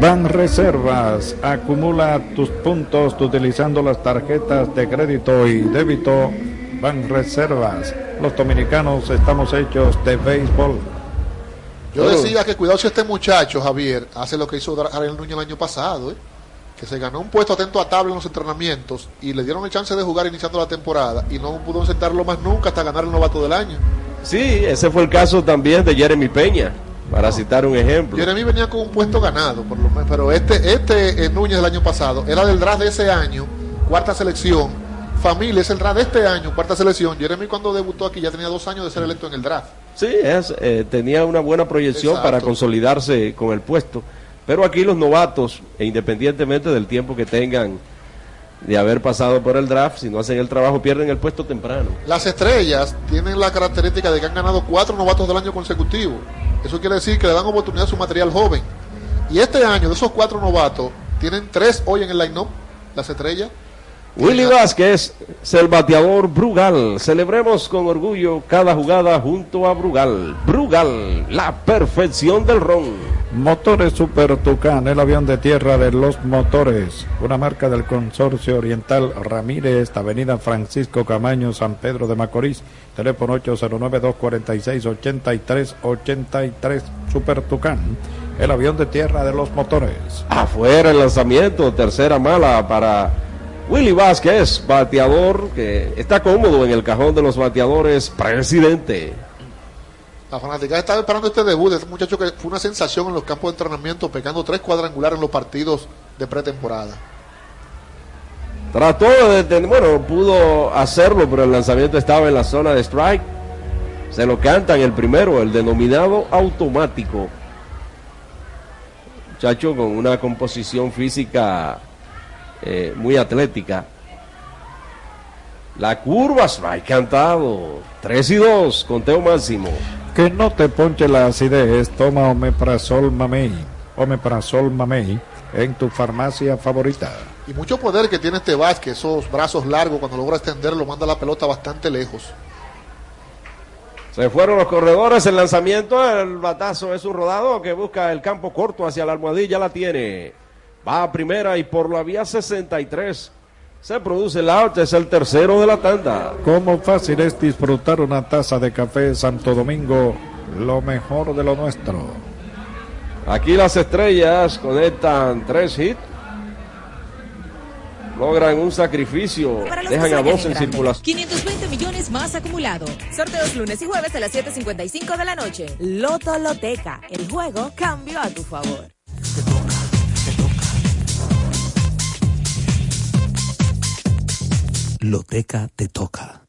Van Reservas, acumula tus puntos utilizando las tarjetas de crédito y débito. Van Reservas, los dominicanos estamos hechos de béisbol. Yo decía que cuidado si este muchacho, Javier, hace lo que hizo Ariel Núñez el año pasado, ¿eh? Que se ganó un puesto atento a tabla en los entrenamientos y le dieron el chance de jugar iniciando la temporada y no pudo sentarlo más nunca hasta ganar el novato del año. Sí, ese fue el caso también de Jeremy Peña, para citar un ejemplo. Jeremy venía con un puesto ganado, por lo menos, pero este, este eh, Núñez del año pasado era del draft de ese año, cuarta selección. Familia es el draft de este año, cuarta selección. Jeremy cuando debutó aquí ya tenía dos años de ser electo en el draft. Sí, es, eh, tenía una buena proyección Exacto. para consolidarse con el puesto. Pero aquí los novatos, e independientemente del tiempo que tengan de haber pasado por el draft, si no hacen el trabajo, pierden el puesto temprano. Las estrellas tienen la característica de que han ganado cuatro novatos del año consecutivo. Eso quiere decir que le dan oportunidad a su material joven. Y este año, de esos cuatro novatos, tienen tres hoy en el line-up, las estrellas. Willy Vázquez es el bateador Brugal. Celebremos con orgullo cada jugada junto a Brugal. Brugal, la perfección del ron. Motores Super Tucán, el avión de tierra de los motores, una marca del consorcio oriental Ramírez, Avenida Francisco Camaño, San Pedro de Macorís, teléfono 809-246-8383, Super Tucán, el avión de tierra de los motores. Afuera el lanzamiento, tercera mala para Willy Vázquez, bateador que está cómodo en el cajón de los bateadores, presidente. La fanática estaba esperando este debut de este muchacho que fue una sensación en los campos de entrenamiento, pegando tres cuadrangulares en los partidos de pretemporada. Trató de detener, bueno, pudo hacerlo, pero el lanzamiento estaba en la zona de strike. Se lo cantan el primero, el denominado automático. Muchacho con una composición física eh, muy atlética. La curva strike cantado. 3 y 2, conteo máximo. Que no te ponche la acidez, toma Omeprazol Mamey, Omeprazol Mamey en tu farmacia favorita. Y mucho poder que tiene este Vázquez, esos brazos largos, cuando logra extenderlo, manda la pelota bastante lejos. Se fueron los corredores, el lanzamiento, el batazo es un rodado que busca el campo corto hacia la almohadilla, la tiene. Va a primera y por la vía 63 se produce el out, es el tercero de la tanda. Cómo fácil es disfrutar una taza de café Santo Domingo, lo mejor de lo nuestro. Aquí las estrellas conectan tres hits. Logran un sacrificio, Para los dejan a dos en grande. circulación. 520 millones más acumulado. Sorteos lunes y jueves a las 7.55 de la noche. Loto Loteca. El juego cambió a tu favor. Loteca te toca.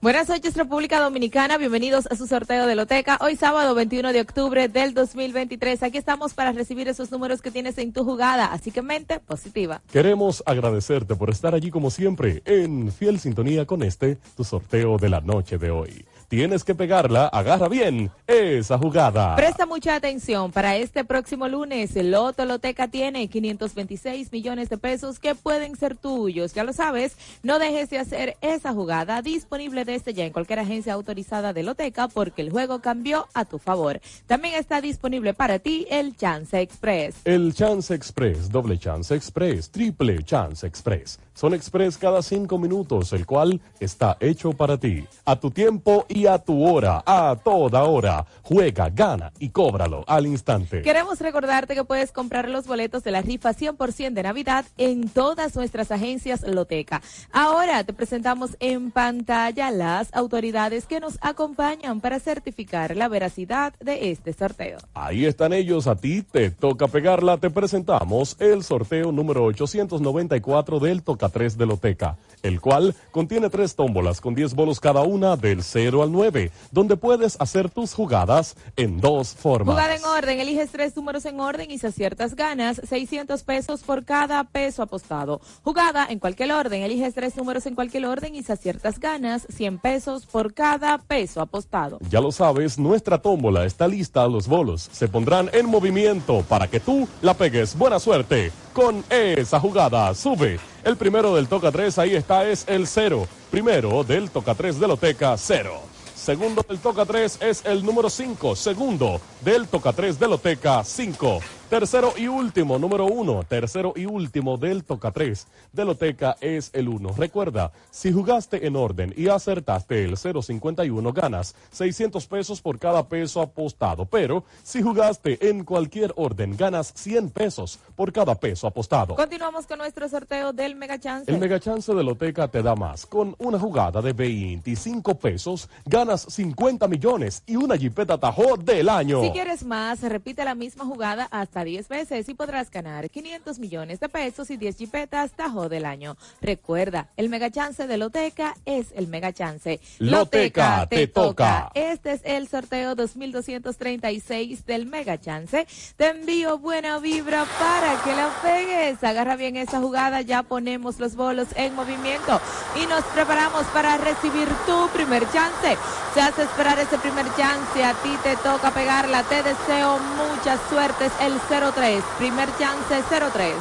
Buenas noches República Dominicana, bienvenidos a su sorteo de Loteca. Hoy sábado 21 de octubre del 2023. Aquí estamos para recibir esos números que tienes en tu jugada, así que mente positiva. Queremos agradecerte por estar allí como siempre en fiel sintonía con este, tu sorteo de la noche de hoy. Tienes que pegarla, agarra bien esa jugada. Presta mucha atención. Para este próximo lunes, el Loto Loteca tiene 526 millones de pesos que pueden ser tuyos. Ya lo sabes, no dejes de hacer esa jugada disponible desde ya en cualquier agencia autorizada de Loteca porque el juego cambió a tu favor. También está disponible para ti el Chance Express. El Chance Express, doble Chance Express, triple Chance Express. Son express cada cinco minutos, el cual está hecho para ti. A tu tiempo y a tu hora, a toda hora. Juega, gana y cóbralo al instante. Queremos recordarte que puedes comprar los boletos de la rifa 100% de Navidad en todas nuestras agencias Loteca. Ahora te presentamos en pantalla las autoridades que nos acompañan para certificar la veracidad de este sorteo. Ahí están ellos, a ti te toca pegarla. Te presentamos el sorteo número 894 del Toca 3 de Loteca, el cual contiene tres tómbolas con 10 bolos cada una del 0 al 9, donde puedes hacer tus jugadas en dos formas. Jugada en orden, eliges tres números en orden y si aciertas ganas 600 pesos por cada peso apostado. Jugada en cualquier orden, eliges tres números en cualquier orden y si aciertas ganas 100 pesos por cada peso apostado. Ya lo sabes, nuestra tómbola está lista, los bolos se pondrán en movimiento para que tú la pegues. Buena suerte con esa jugada. Sube. El primero del Toca 3, ahí está, es el cero. Primero del Toca 3 de Loteca, cero. Segundo del Toca 3 es el número 5. Segundo del Toca 3 de Loteca, 5. Tercero y último, número 1. Tercero y último del Toca 3 de Loteca es el 1. Recuerda, si jugaste en orden y acertaste el 051, ganas 600 pesos por cada peso apostado. Pero si jugaste en cualquier orden, ganas 100 pesos por cada peso apostado. Continuamos con nuestro sorteo del Mega Chance. El Mega Chance de Loteca te da más. Con una jugada de 25 pesos, ganas 50 millones y una Jeepeta Tajo del año. Si quieres más, repite la misma jugada hasta 10 veces y podrás ganar 500 millones de pesos y 10 jipetas Tajo del año. Recuerda, el Mega Chance de Loteca es el Mega Chance. Loteca, te toca. Este es el sorteo 2236 del Mega Chance. Te envío buena vibra para que la pegues. Agarra bien esa jugada, ya ponemos los bolos en movimiento y nos preparamos para recibir tu primer chance. Se hace esperar ese primer chance, a ti te toca pegarla. Te deseo mucha suerte. Es el 03, primer chance 03.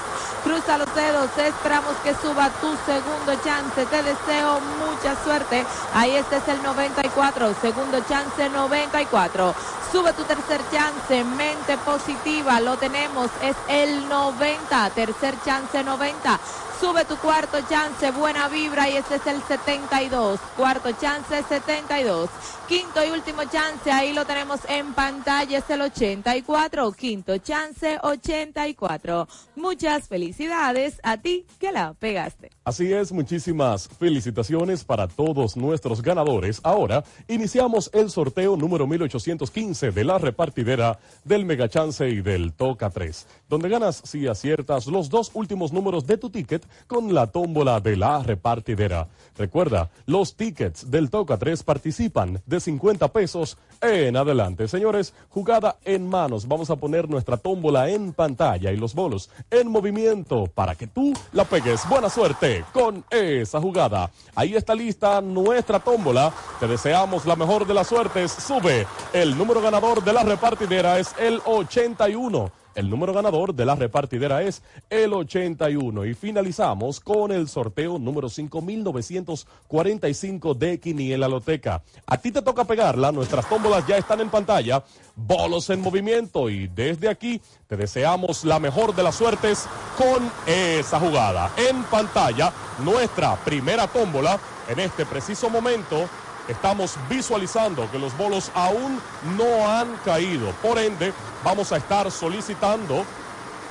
Cruza los dedos, esperamos que suba tu segundo chance. Te deseo mucha suerte. Ahí este es el 94, segundo chance 94. Sube tu tercer chance, mente positiva, lo tenemos, es el 90, tercer chance 90. Sube tu cuarto chance, buena vibra y este es el 72. Cuarto chance 72. Quinto y último chance, ahí lo tenemos en pantalla, es el 84. Quinto chance 84. Muchas felicidades a ti que la pegaste. Así es, muchísimas felicitaciones para todos nuestros ganadores. Ahora iniciamos el sorteo número 1815 de la repartidera del Mega Chance y del Toca 3, donde ganas si aciertas los dos últimos números de tu ticket con la tómbola de la repartidera. Recuerda, los tickets del Toca 3 participan de 50 pesos en adelante. Señores, jugada en manos. Vamos a poner nuestra tómbola en pantalla y los bolos en movimiento para que tú la pegues. Buena suerte con esa jugada. Ahí está lista nuestra tómbola. Te deseamos la mejor de las suertes. Sube. El número ganador de la repartidera es el 81. El número ganador de la repartidera es el 81 y finalizamos con el sorteo número 5945 de Quiniela Loteca. A ti te toca pegarla, nuestras tómbolas ya están en pantalla, bolos en movimiento y desde aquí te deseamos la mejor de las suertes con esa jugada. En pantalla, nuestra primera tómbola en este preciso momento estamos visualizando que los bolos aún no han caído. Por ende, vamos a estar solicitando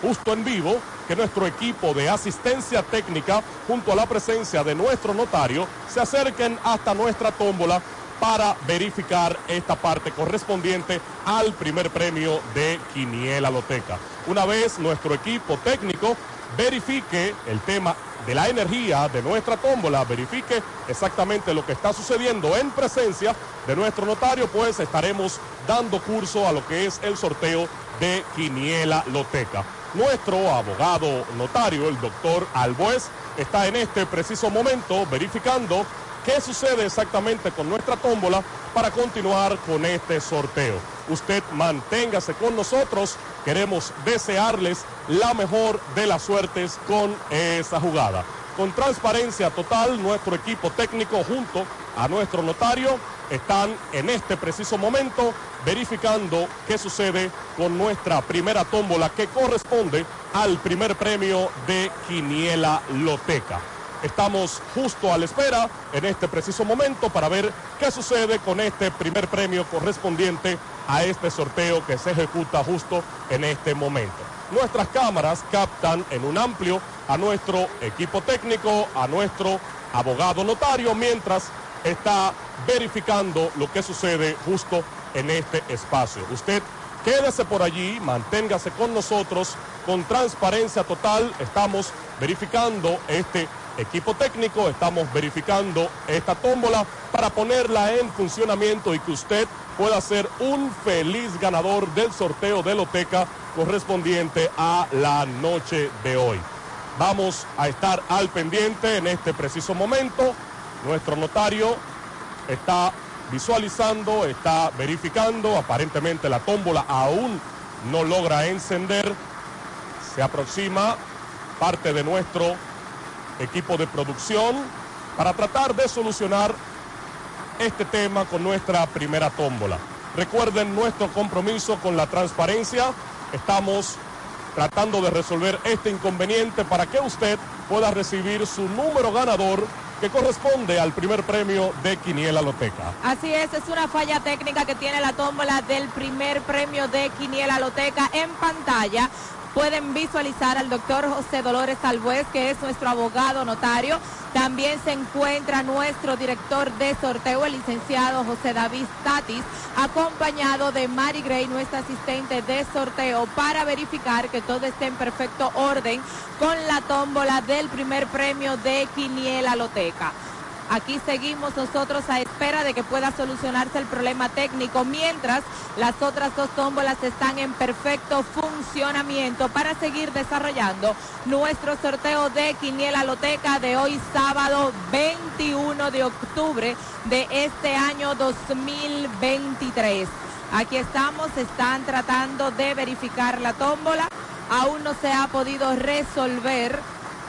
justo en vivo que nuestro equipo de asistencia técnica, junto a la presencia de nuestro notario, se acerquen hasta nuestra tómbola para verificar esta parte correspondiente al primer premio de Quiniela Loteca. Una vez nuestro equipo técnico verifique el tema de la energía de nuestra tómbola, verifique exactamente lo que está sucediendo en presencia de nuestro notario, pues estaremos dando curso a lo que es el sorteo de Quiniela Loteca. Nuestro abogado notario, el doctor Albuez, está en este preciso momento verificando qué sucede exactamente con nuestra tómbola para continuar con este sorteo. Usted manténgase con nosotros, queremos desearles la mejor de las suertes con esa jugada. Con transparencia total, nuestro equipo técnico junto a nuestro notario están en este preciso momento verificando qué sucede con nuestra primera tómbola que corresponde al primer premio de Quiniela Loteca. Estamos justo a la espera en este preciso momento para ver qué sucede con este primer premio correspondiente a este sorteo que se ejecuta justo en este momento. Nuestras cámaras captan en un amplio a nuestro equipo técnico, a nuestro abogado notario, mientras está verificando lo que sucede justo en este espacio. Usted quédese por allí, manténgase con nosotros con transparencia total. Estamos verificando este equipo técnico, estamos verificando esta tómbola para ponerla en funcionamiento y que usted pueda ser un feliz ganador del sorteo de Loteca correspondiente a la noche de hoy. Vamos a estar al pendiente en este preciso momento. Nuestro notario está visualizando, está verificando, aparentemente la tómbola aún no logra encender. Se aproxima parte de nuestro equipo de producción para tratar de solucionar este tema con nuestra primera tómbola. Recuerden nuestro compromiso con la transparencia. Estamos tratando de resolver este inconveniente para que usted pueda recibir su número ganador que corresponde al primer premio de Quiniela Loteca. Así es, es una falla técnica que tiene la tómbola del primer premio de Quiniela Loteca en pantalla pueden visualizar al doctor José Dolores Albuez, que es nuestro abogado notario. También se encuentra nuestro director de sorteo, el licenciado José David Tatis, acompañado de Mari Gray, nuestra asistente de sorteo, para verificar que todo esté en perfecto orden con la tómbola del primer premio de Quiniela Loteca. Aquí seguimos nosotros a espera de que pueda solucionarse el problema técnico, mientras las otras dos tómbolas están en perfecto funcionamiento para seguir desarrollando nuestro sorteo de Quiniela Loteca de hoy sábado 21 de octubre de este año 2023. Aquí estamos, están tratando de verificar la tómbola. Aún no se ha podido resolver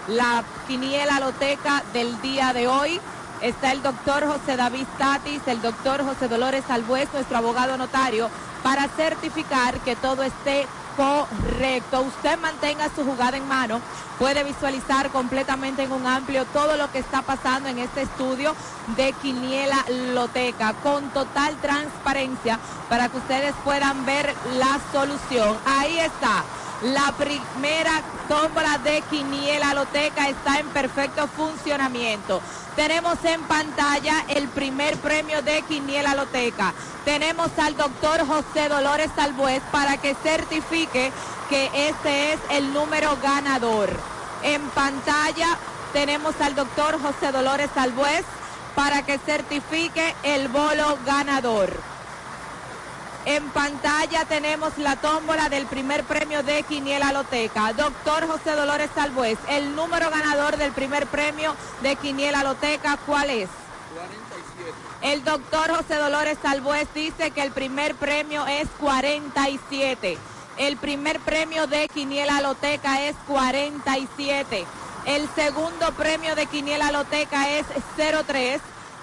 la quiniela loteca del día de hoy. Está el doctor José David Tatis, el doctor José Dolores Albuez, nuestro abogado notario, para certificar que todo esté correcto. Usted mantenga su jugada en mano, puede visualizar completamente en un amplio todo lo que está pasando en este estudio de Quiniela Loteca, con total transparencia para que ustedes puedan ver la solución. Ahí está. La primera tómbola de Quiniela Loteca está en perfecto funcionamiento. Tenemos en pantalla el primer premio de Quiniela Loteca. Tenemos al doctor José Dolores Albuez para que certifique que este es el número ganador. En pantalla tenemos al doctor José Dolores Albuez para que certifique el bolo ganador. En pantalla tenemos la tómbola del primer premio de Quiniela Loteca. Doctor José Dolores Salvuez, el número ganador del primer premio de Quiniela Loteca, ¿cuál es? 47. El doctor José Dolores Salvuez dice que el primer premio es 47. El primer premio de Quiniela Loteca es 47. El segundo premio de Quiniela Loteca es 03.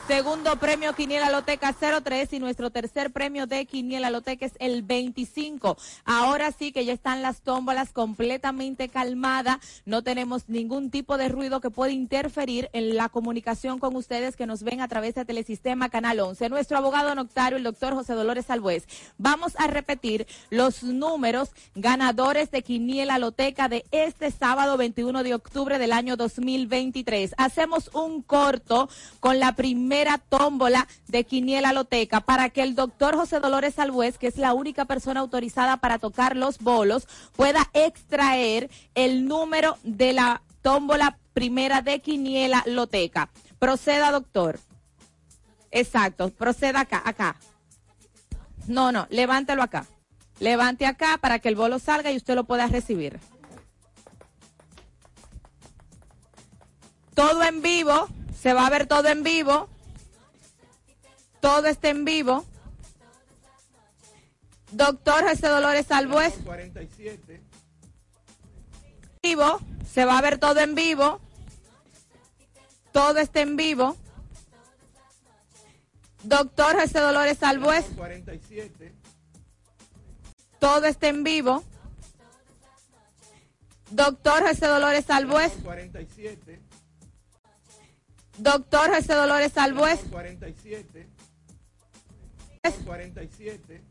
Segundo premio Quiniela Loteca 03 y nuestro tercer premio de Quiniela Loteca es el 25. Ahora sí que ya están las tómbolas completamente calmadas. No tenemos ningún tipo de ruido que pueda interferir en la comunicación con ustedes que nos ven a través de Telesistema Canal 11. Nuestro abogado noctario, el doctor José Dolores Albuez. Vamos a repetir los números ganadores de Quiniela Loteca de este sábado 21 de octubre del año 2023. Hacemos un corto con la primera tómbola de Quiniela Loteca para que el doctor José Dolores Albuez, que es la única persona autorizada para tocar los bolos, pueda extraer el número de la tómbola primera de Quiniela Loteca. Proceda, doctor. Exacto, proceda acá, acá. No, no, levántelo acá. Levante acá para que el bolo salga y usted lo pueda recibir. Todo en vivo, se va a ver todo en vivo. Todo está en vivo. Doctor José Dolores Salvuez. 47. Vivo. Se va a ver todo en vivo. Todo está en vivo. Doctor José Dolores Salvuez. 47. Todo está en vivo. Doctor José Dolores Salvuez. 47. Doctor José Dolores Salvuez. 47. 47.